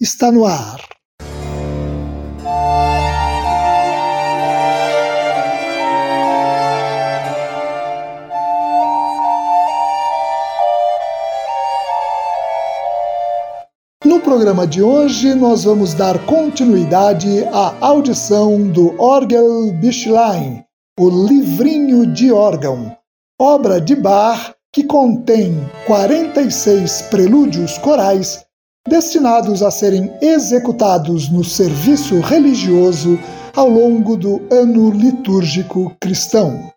está no ar. No programa de hoje, nós vamos dar continuidade à audição do Orgel o Livrinho de Órgão, obra de Bach que contém 46 prelúdios corais destinados a serem executados no serviço religioso ao longo do ano litúrgico cristão.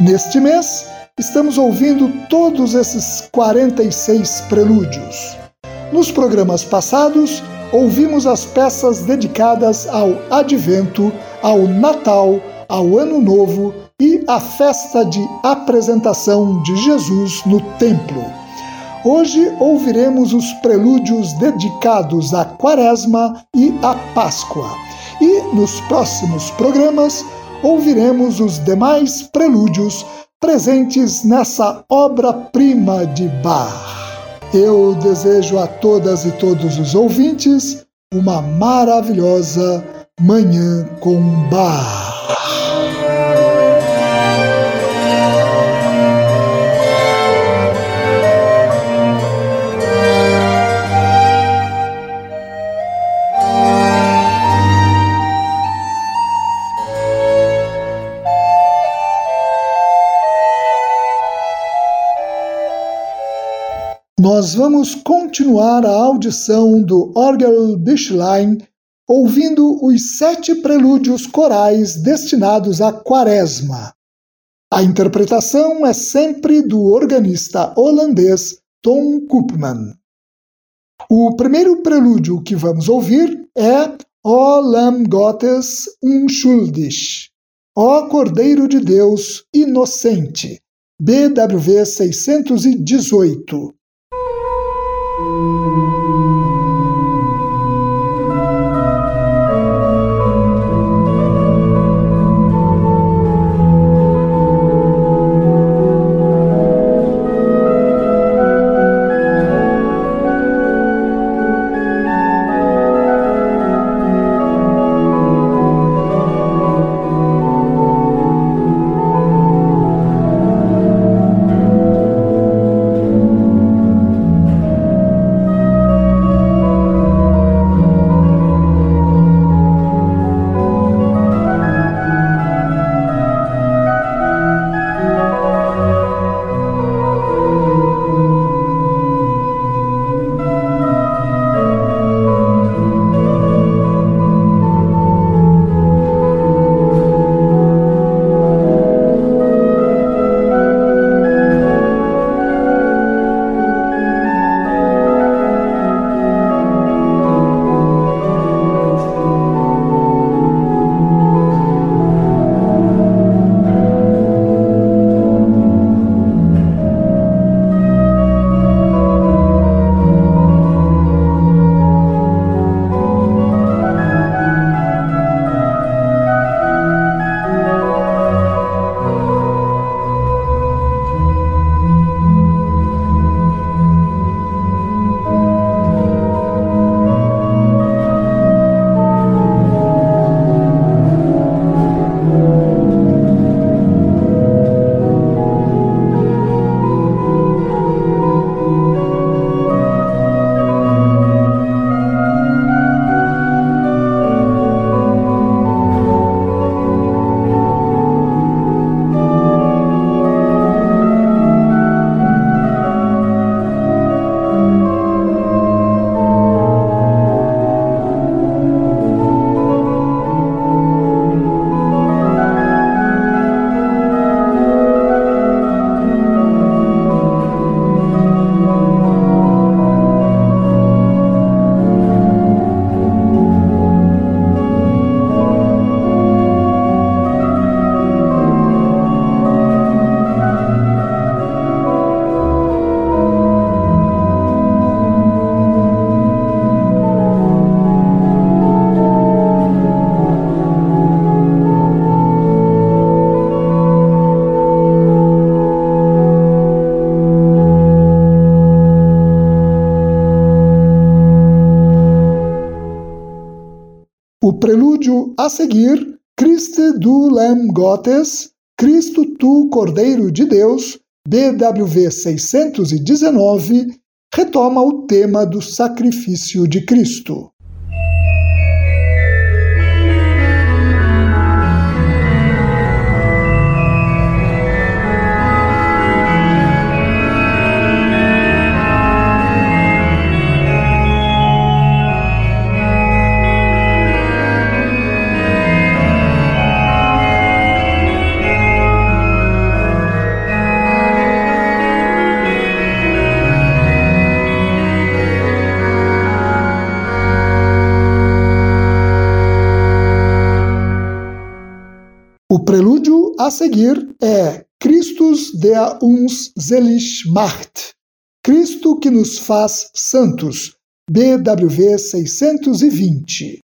Neste mês, estamos ouvindo todos esses 46 prelúdios. Nos programas passados, ouvimos as peças dedicadas ao Advento, ao Natal, ao Ano Novo e à festa de apresentação de Jesus no Templo. Hoje ouviremos os prelúdios dedicados à Quaresma e à Páscoa. E nos próximos programas ouviremos os demais prelúdios presentes nessa obra-prima de Bach. Eu desejo a todas e todos os ouvintes uma maravilhosa Manhã com Bach. Nós vamos continuar a audição do Orgel Bischlein ouvindo os sete prelúdios corais destinados à Quaresma. A interpretação é sempre do organista holandês Tom Koopman. O primeiro prelúdio que vamos ouvir é O Lam Gottes Unschuldig, Ó Cordeiro de Deus Inocente, BWV 618. O seguir, Christe du Lem Gottes, Cristo tu Cordeiro de Deus, BWV 619, retoma o tema do sacrifício de Cristo. A seguir é Christus der uns selig macht. Cristo que nos faz santos. BWV 620.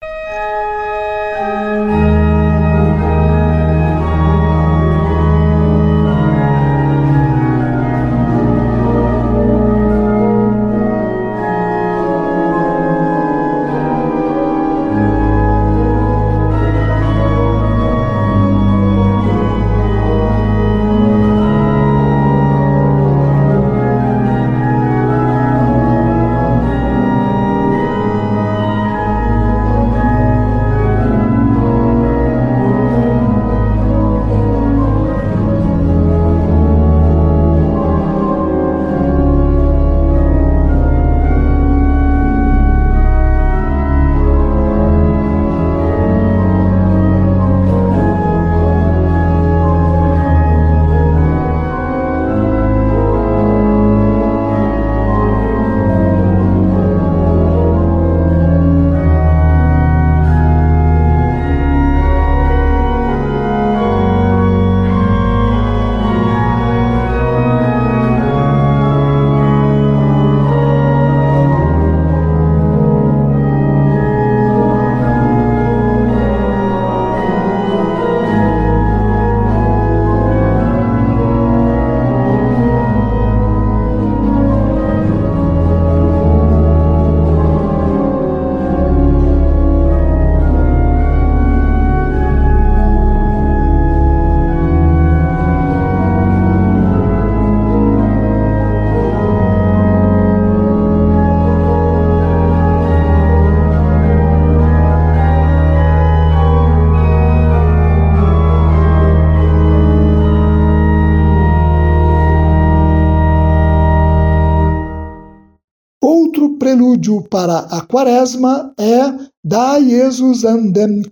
Prelúdio para a quaresma é Da Jesus an dem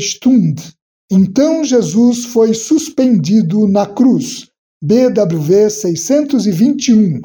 stund. Então Jesus foi suspendido na cruz. BWV 621.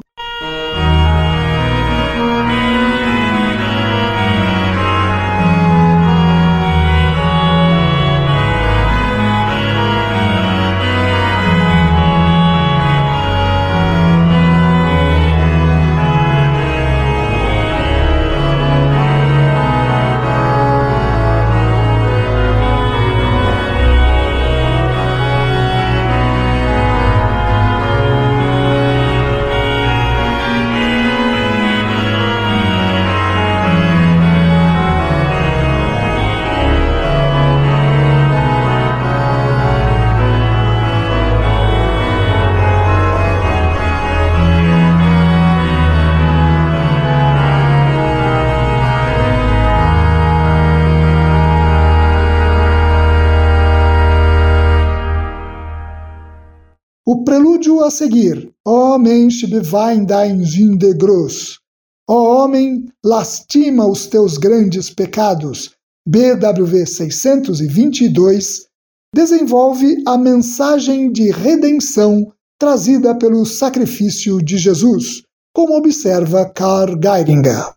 Seguir, Ó Mensch bewein. Ó homem, lastima os teus grandes pecados. BWV 622 desenvolve a mensagem de redenção trazida pelo sacrifício de Jesus, como observa Karl Geiringer.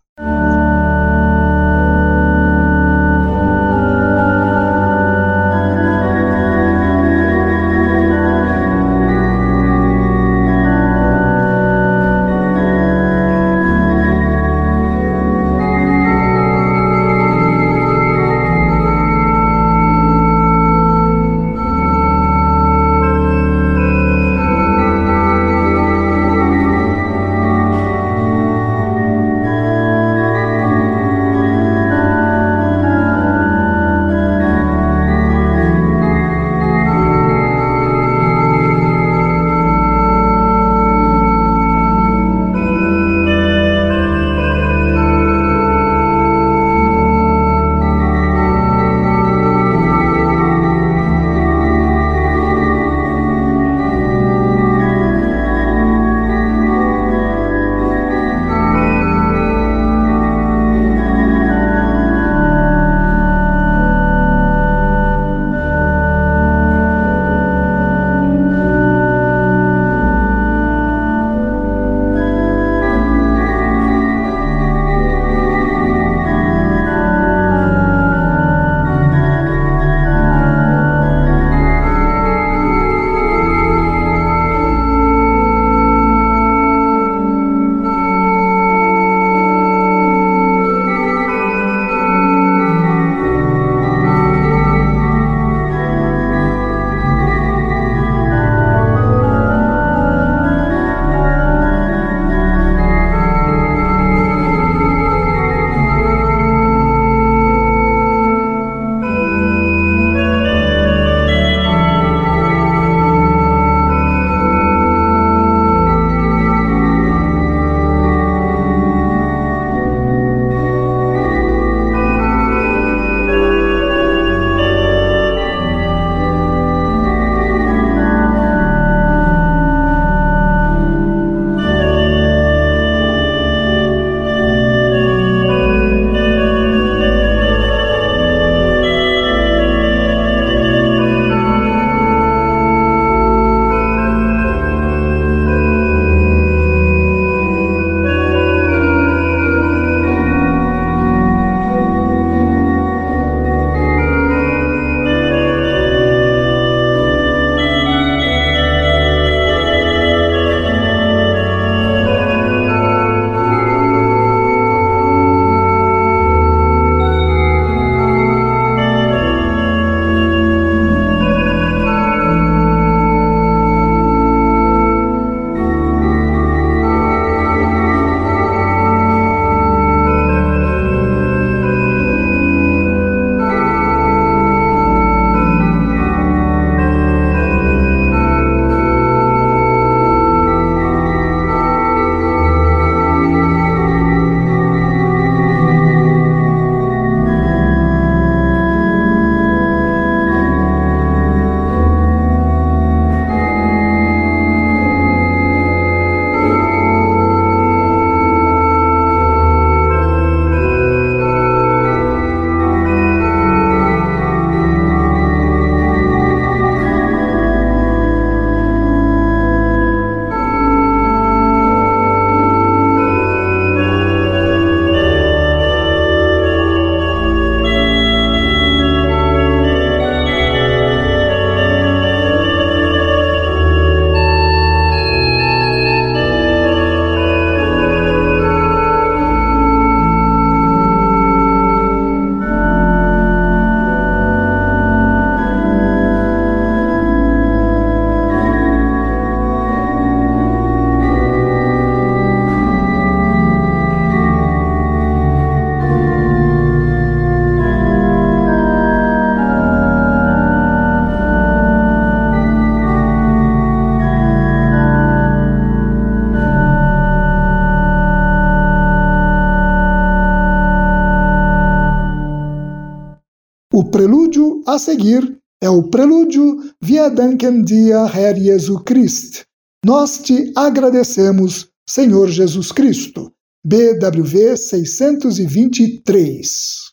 A seguir é o prelúdio Via Danken Dia Herr Jesu Christ. Nós te agradecemos, Senhor Jesus Cristo. BWV 623.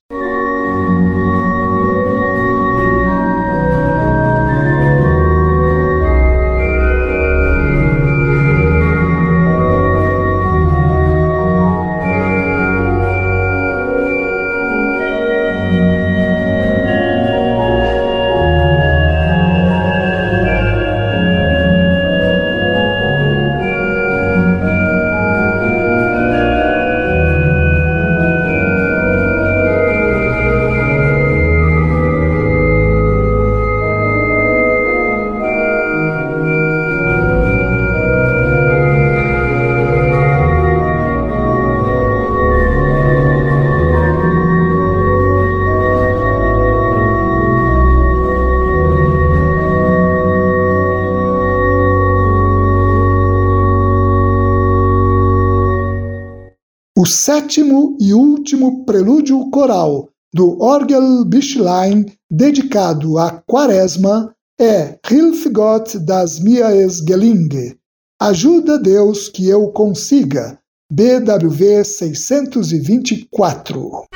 O sétimo e último prelúdio coral do Orgelbüchlein dedicado à Quaresma é Hilf Gott das mir es gelinge. Ajuda Deus que eu consiga. BWV 624.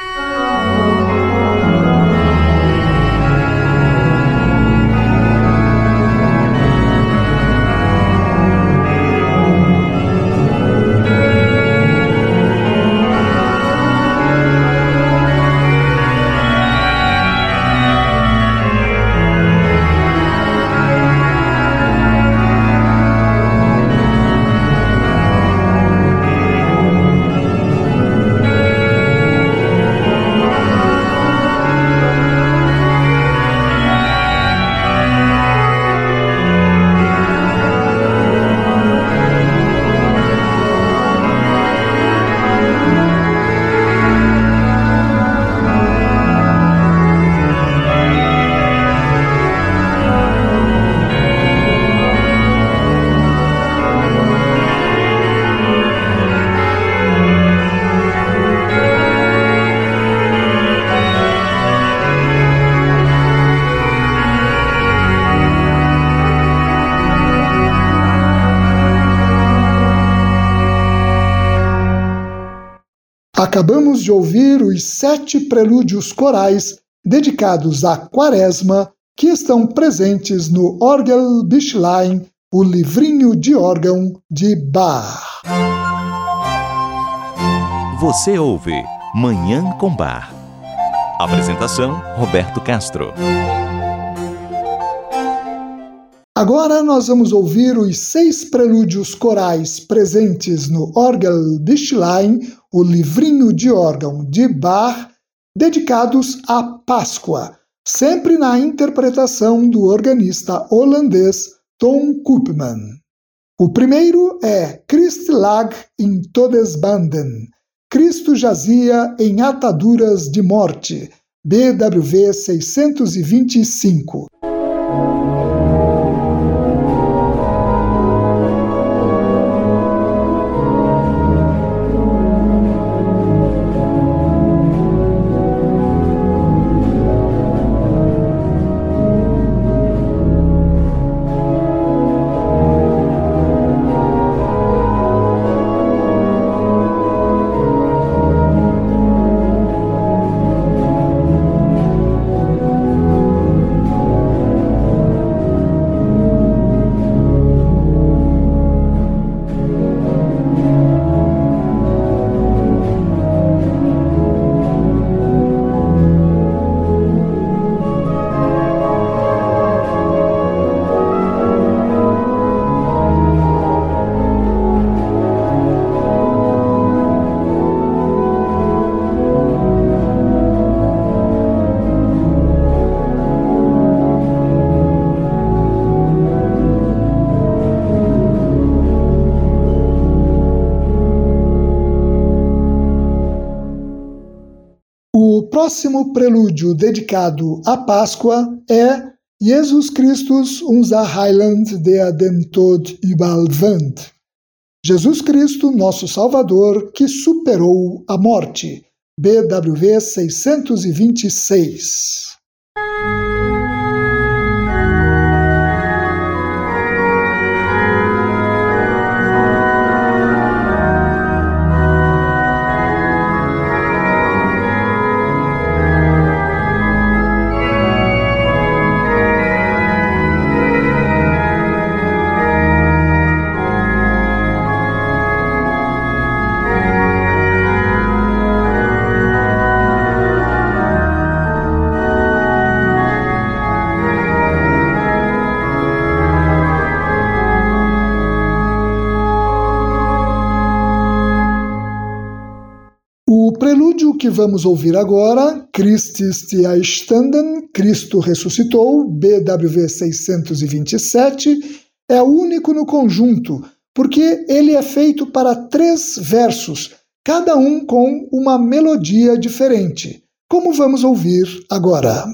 Acabamos de ouvir os sete prelúdios corais dedicados à Quaresma que estão presentes no Orgelbüchlein, o livrinho de órgão de Bach. Você ouve Manhã com Bar. Apresentação Roberto Castro. Agora nós vamos ouvir os seis prelúdios corais presentes no Orgelbüchlein, o livrinho de órgão de Bach, dedicados à Páscoa, sempre na interpretação do organista holandês Tom Koopman. O primeiro é Christ lag in Todesbanden, Cristo jazia em ataduras de morte, BWV 625. Próximo prelúdio dedicado à Páscoa é Jesus Christus, unser Heiland, der den Tod überwand. Jesus Cristo, nosso Salvador, que superou a morte. BWV 626. Que vamos ouvir agora, Christis Standen, Cristo Ressuscitou, BWV 627, é único no conjunto, porque ele é feito para três versos, cada um com uma melodia diferente, como vamos ouvir agora.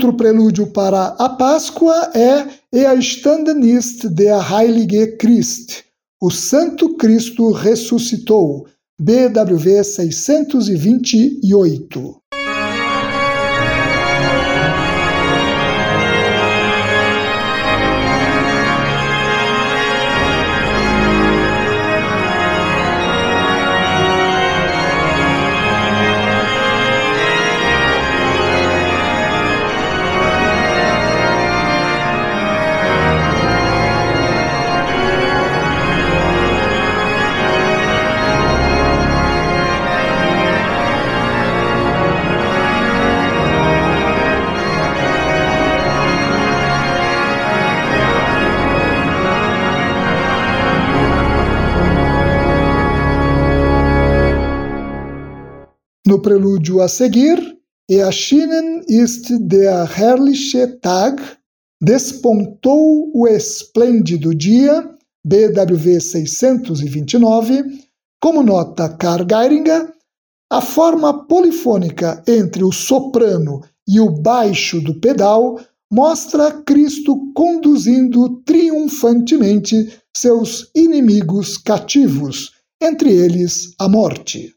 Outro prelúdio para a Páscoa é Er standen ist der Heilige Christ. O Santo Cristo ressuscitou. BWV 628. No prelúdio a seguir, Erschienen ist der herrliche Tag, despontou o esplêndido dia, BWV 629, como nota Karl Geiringer, a forma polifônica entre o soprano e o baixo do pedal mostra Cristo conduzindo triunfantemente seus inimigos cativos, entre eles a morte.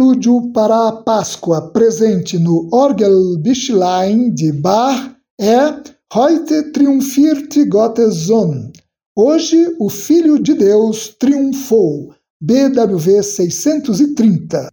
Prelúdio para a Páscoa presente no Orgelbüchlein de Bach é Heute triumphiert Gottes Sohn. Hoje o Filho de Deus triunfou. BWV 630.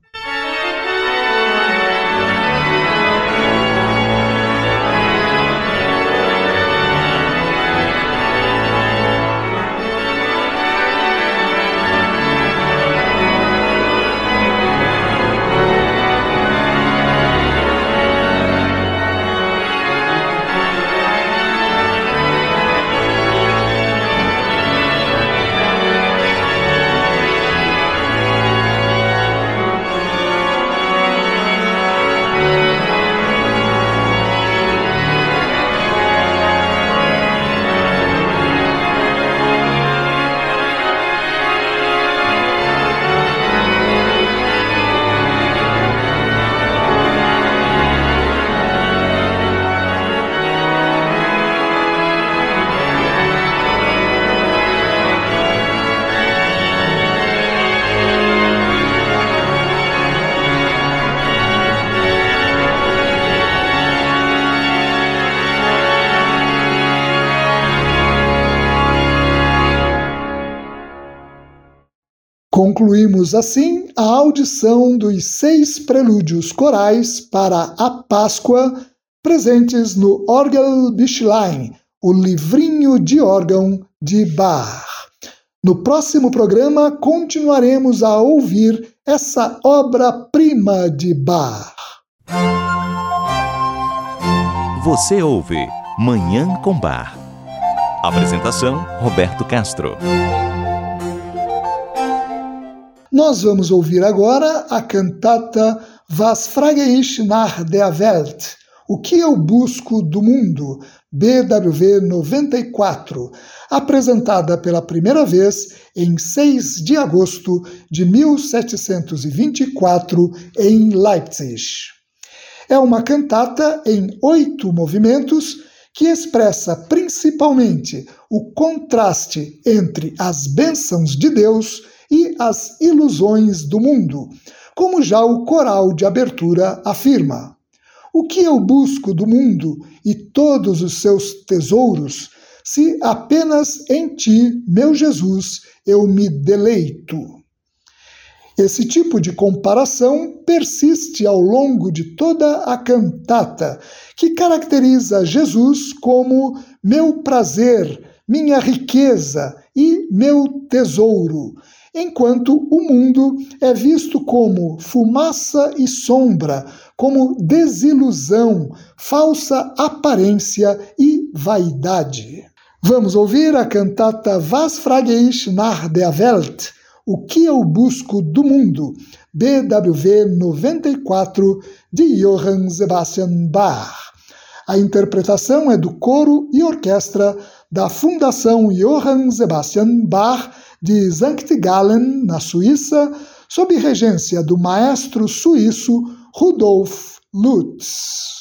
Concluímos assim a audição dos seis prelúdios corais para a Páscoa presentes no Orgelbüchlein, o livrinho de órgão de Bach. No próximo programa continuaremos a ouvir essa obra-prima de Bach. Você ouve Manhã com Bar. Apresentação Roberto Castro. Nós vamos ouvir agora a cantata Was frage ich nach der Welt? O que eu busco do mundo? BWV 94, apresentada pela primeira vez em 6 de agosto de 1724 em Leipzig. É uma cantata em oito movimentos que expressa principalmente o contraste entre as bênçãos de Deus e as ilusões do mundo, como já o coral de abertura afirma. O que eu busco do mundo e todos os seus tesouros se apenas em ti, meu Jesus, eu me deleito. Esse tipo de comparação persiste ao longo de toda a cantata, que caracteriza Jesus como meu prazer, minha riqueza e meu tesouro, enquanto o mundo é visto como fumaça e sombra, como desilusão, falsa aparência e vaidade. Vamos ouvir a cantata Was frage ich nach der Welt? O que eu busco do mundo? BWV 94 de Johann Sebastian Bach. A interpretação é do coro e orquestra da Fundação Johann Sebastian Bach de Sankt Gallen, na Suíça, sob regência do maestro suíço Rudolf Lutz.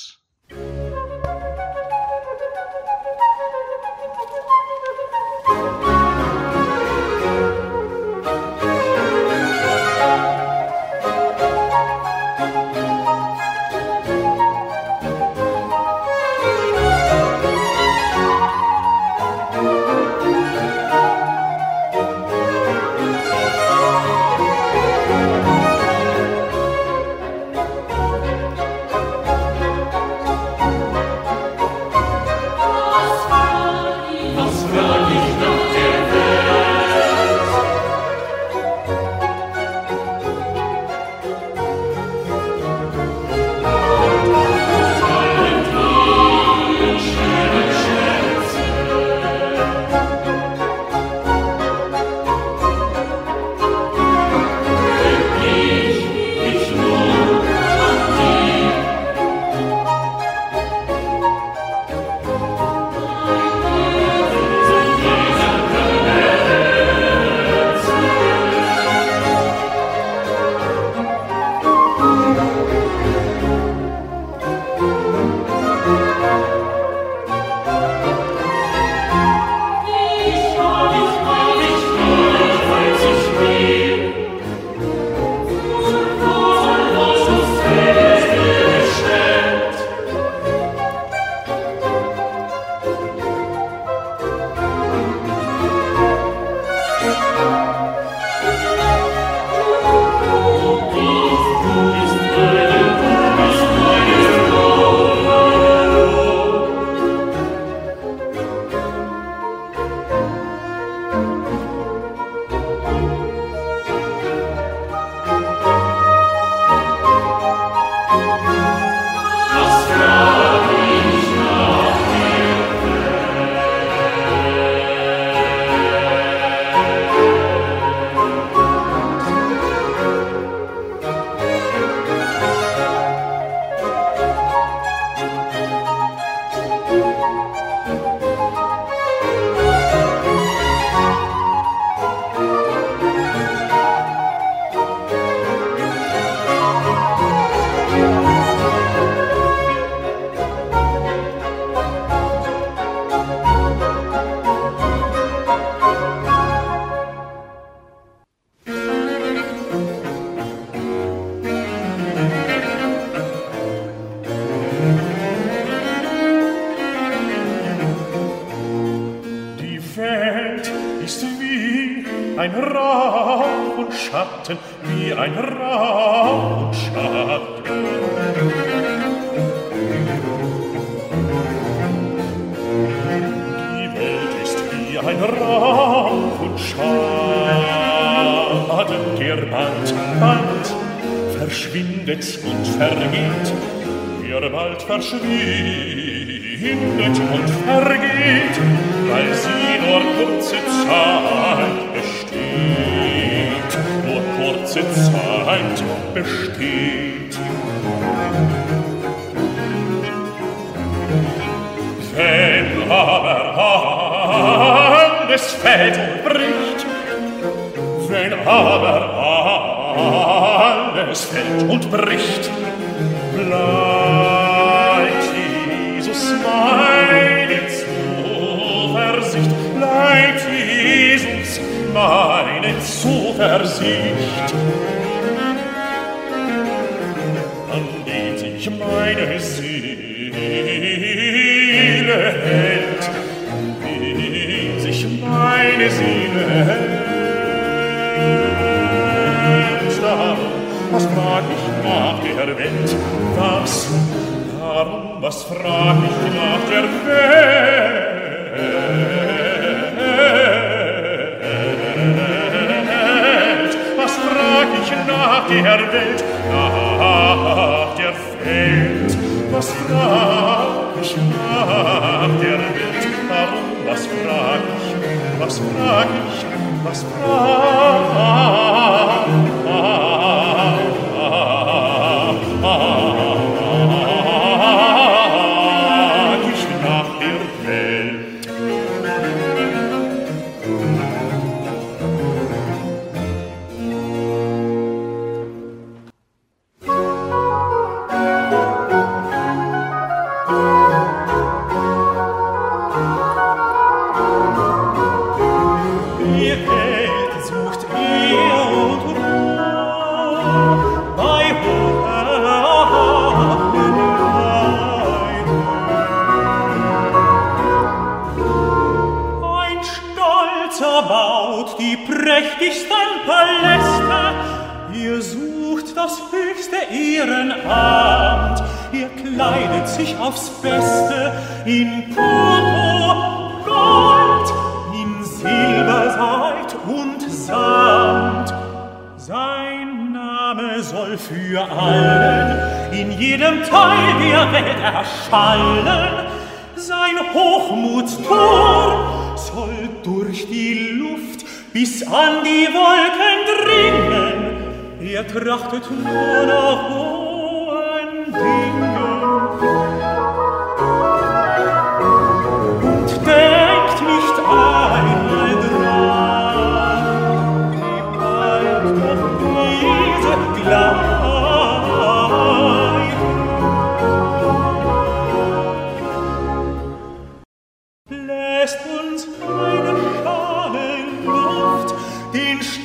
ein Rauch und Schatten, wie ein Rauch und Schatten. Die Welt ist wie ein Rauch und Schaden, der bald, bald verschwindet und vergeht, der bald verschwindet und vergeht, weil sie nur kurze Zeit ganze Zeit besteht. Wenn aber alles fällt und bricht, wenn aber alles fällt und bricht, bleibt Jesus meine Zuversicht, bleibt Jesus meine Zuversicht. Seele hält, wie sich was frag ich nach der Was, frag ich nach der Welt? Was frag ich nach der Welt? was frag ich nach der Welt, darum was frag ich, was frag ich, was frag ich.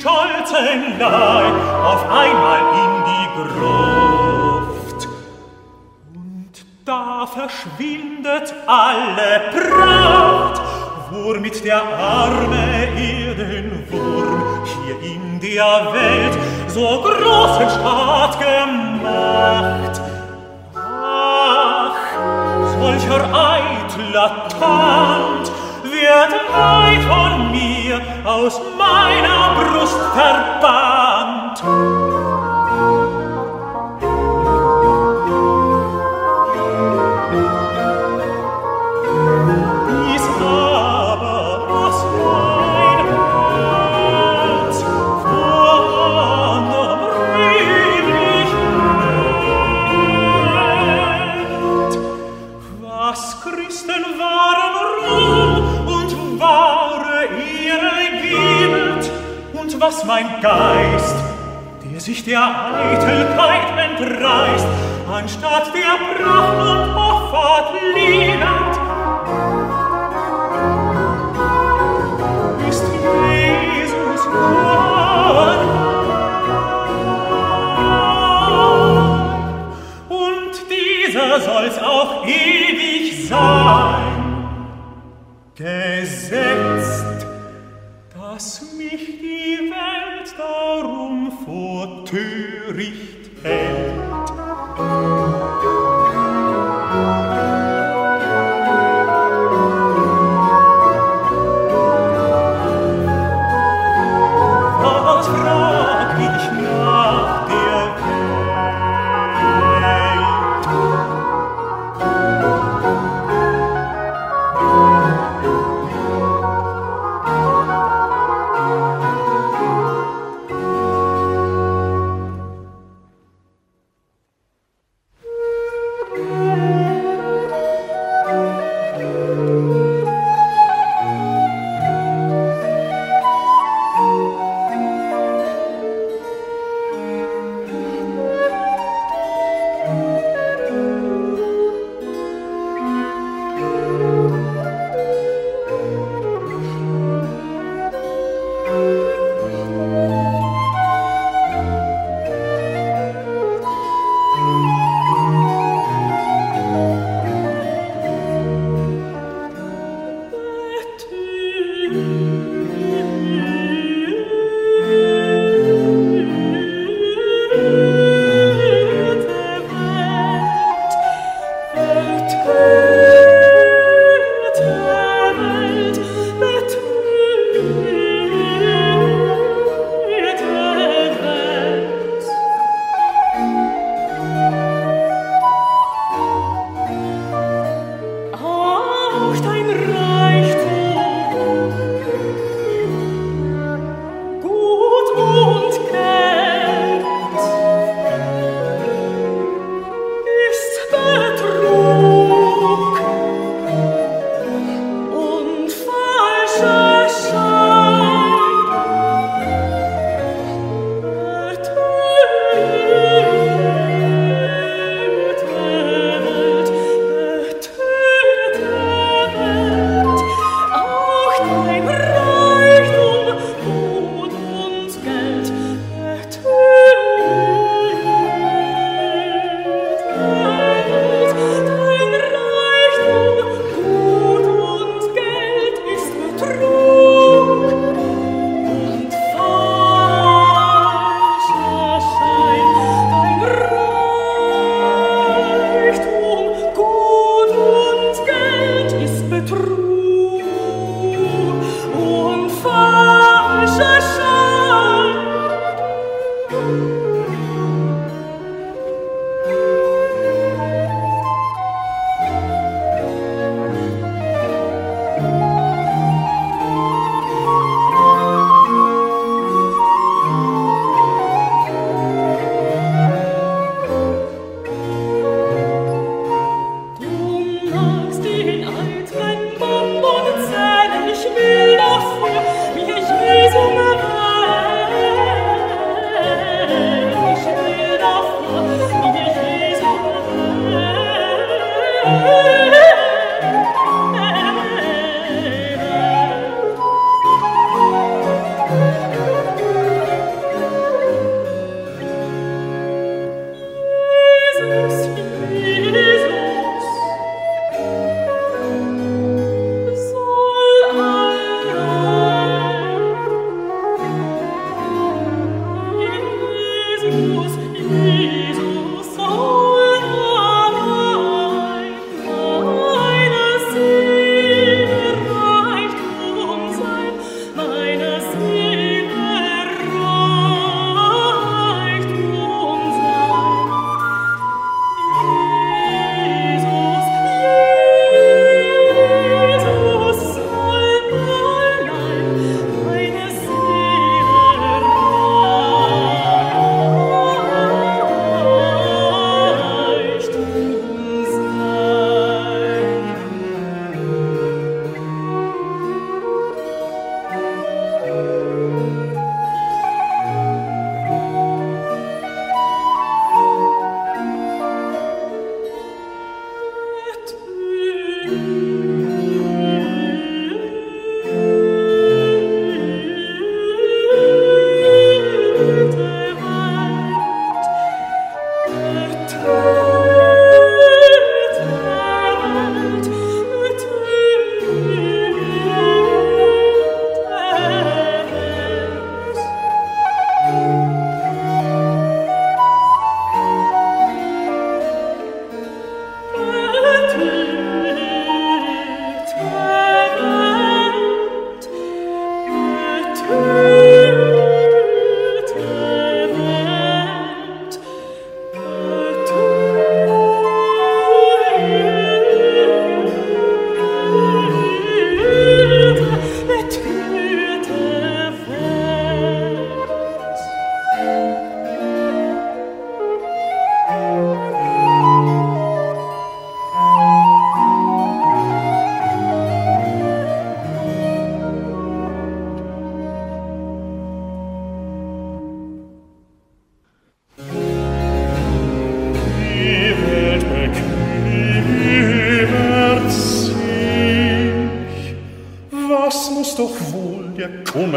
stolzen Leib auf einmal in die Gruft. Und da verschwindet alle Pracht, womit der arme Erdenwurm hier in der Welt so großen Staat gemacht. Ach, solcher eitler Tanz, wird weit von mir aus meiner Brust verbannt. mein Geist, der sich der Eitelkeit entreißt, anstatt der Pracht und Hoffart liebend. Ist Jesus Gott, und dieser soll's auch ewig sein, gesetzt, dass mich darum vor töricht hält.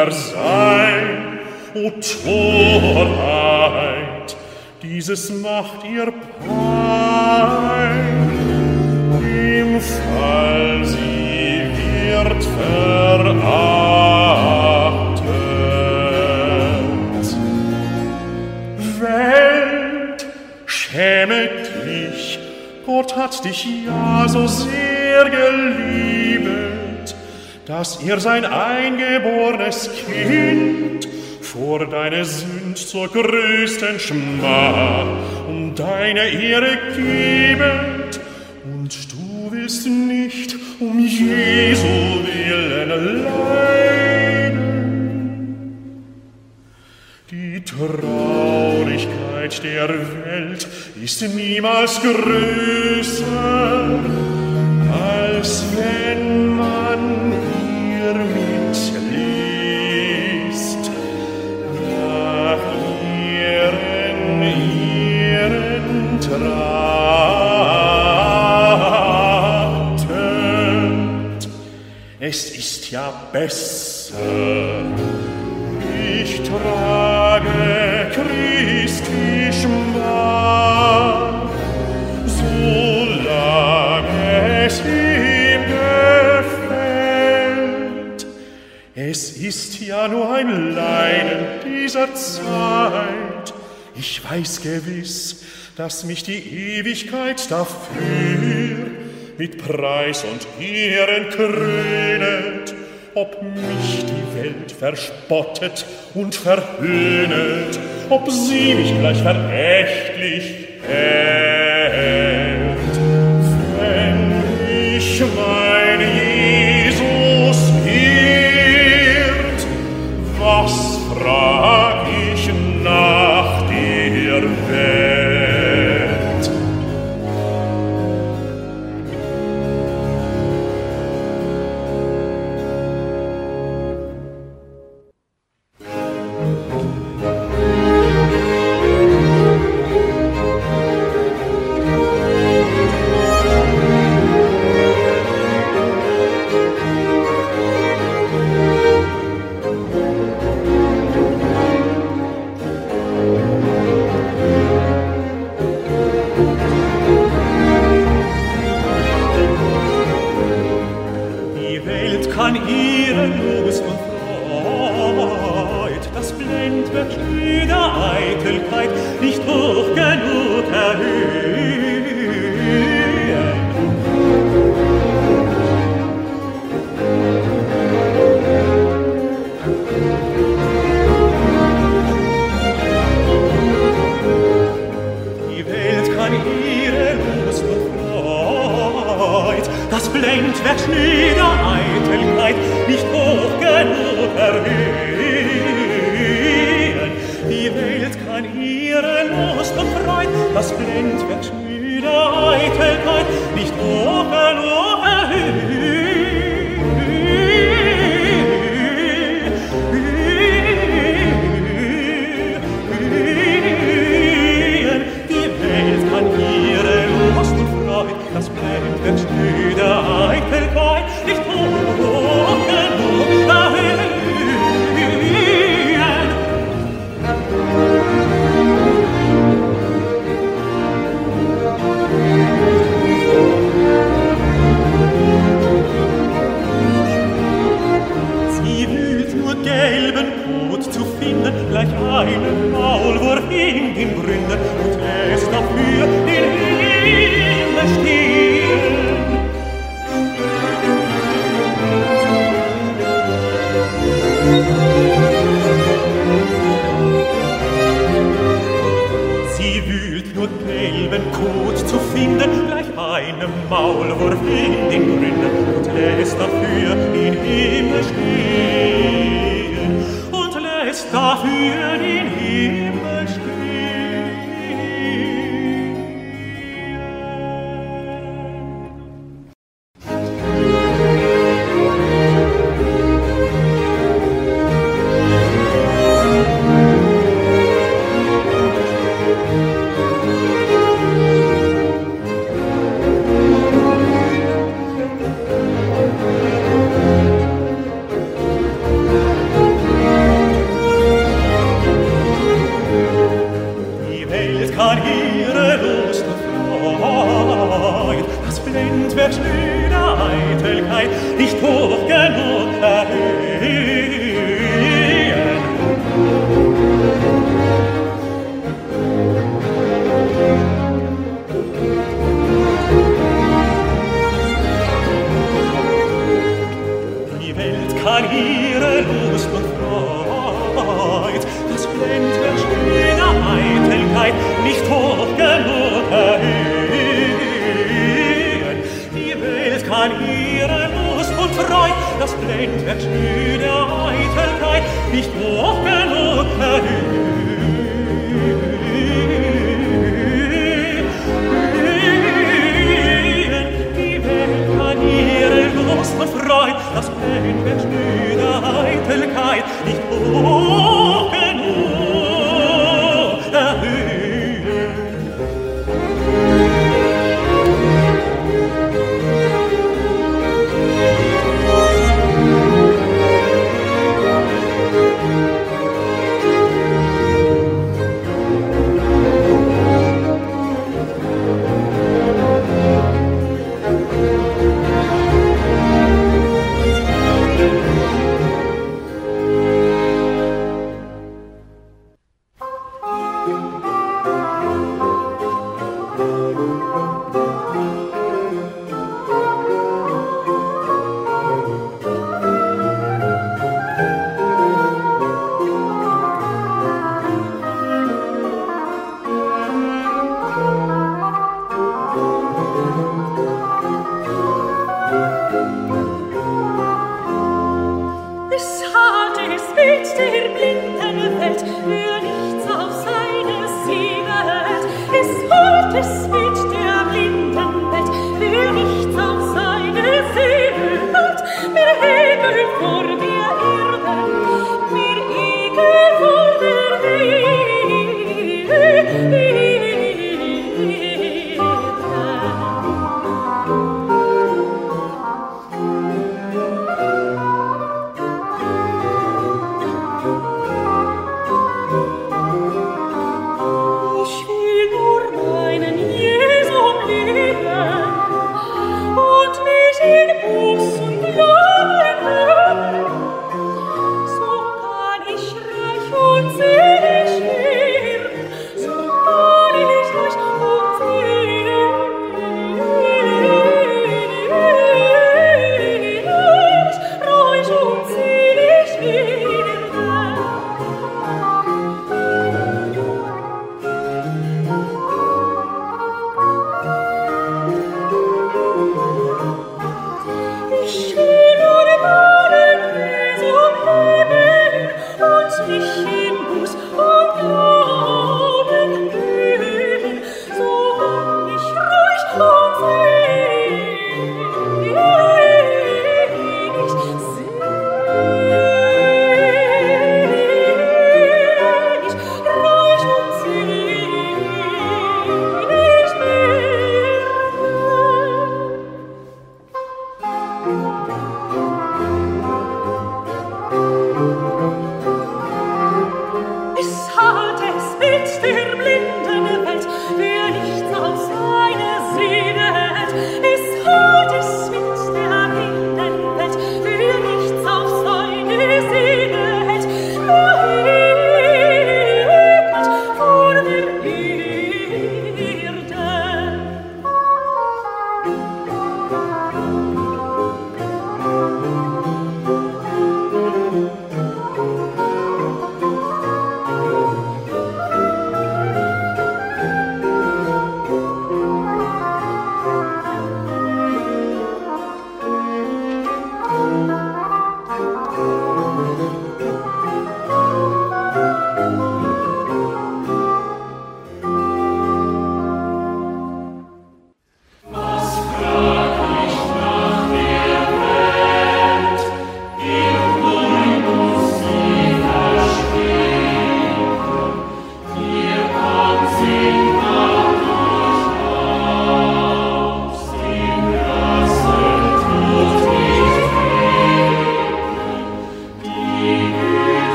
er sein, o Torheit, dieses macht ihr pein. Im Fall sie wird verachtet. Welt, schäme dich, Gott hat dich ja so sehr geliebt, dass er sein eingeborenes Kind vor deine Sünd zur größten Schmach und deine Ehre gebet. Und du willst nicht um Jesu willen leiden. Die Traurigkeit der Welt ist niemals größer, als wenn man es ist ja besser. Ich trage Christi Schmach, solange es ihm gefällt. Es ist ja nur ein Leiden dieser Zeit. Ich weiß gewiss, dass mich die Ewigkeit dafür mit Preis und Ehren krönet, ob mich die Welt verspottet und verhöhnet, ob sie mich gleich verächtlich hält. Wenn ich mein karriere lust und das blind wird schöne eitelkeit nicht hoch genug es blendet müde Eitelkeit nicht hoch genug erhöhen. Die Welt kann ihre das blendet müde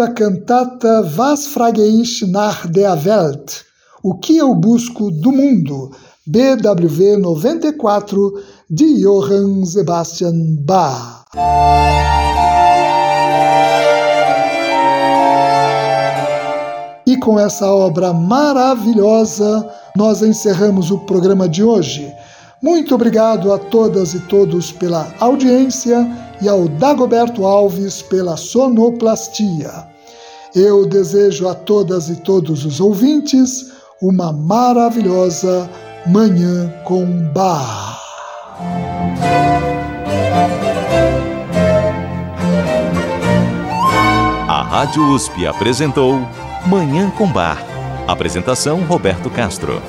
a cantata Was frage ich nach der Welt? O que eu busco do mundo? BWV 94 de Johann Sebastian Bach. E com essa obra maravilhosa, nós encerramos o programa de hoje. Muito obrigado a todas e todos pela audiência e ao Dagoberto Alves pela sonoplastia. Eu desejo a todas e todos os ouvintes uma maravilhosa Manhã com Bar. A Rádio USP apresentou Manhã com Bar. Apresentação Roberto Castro.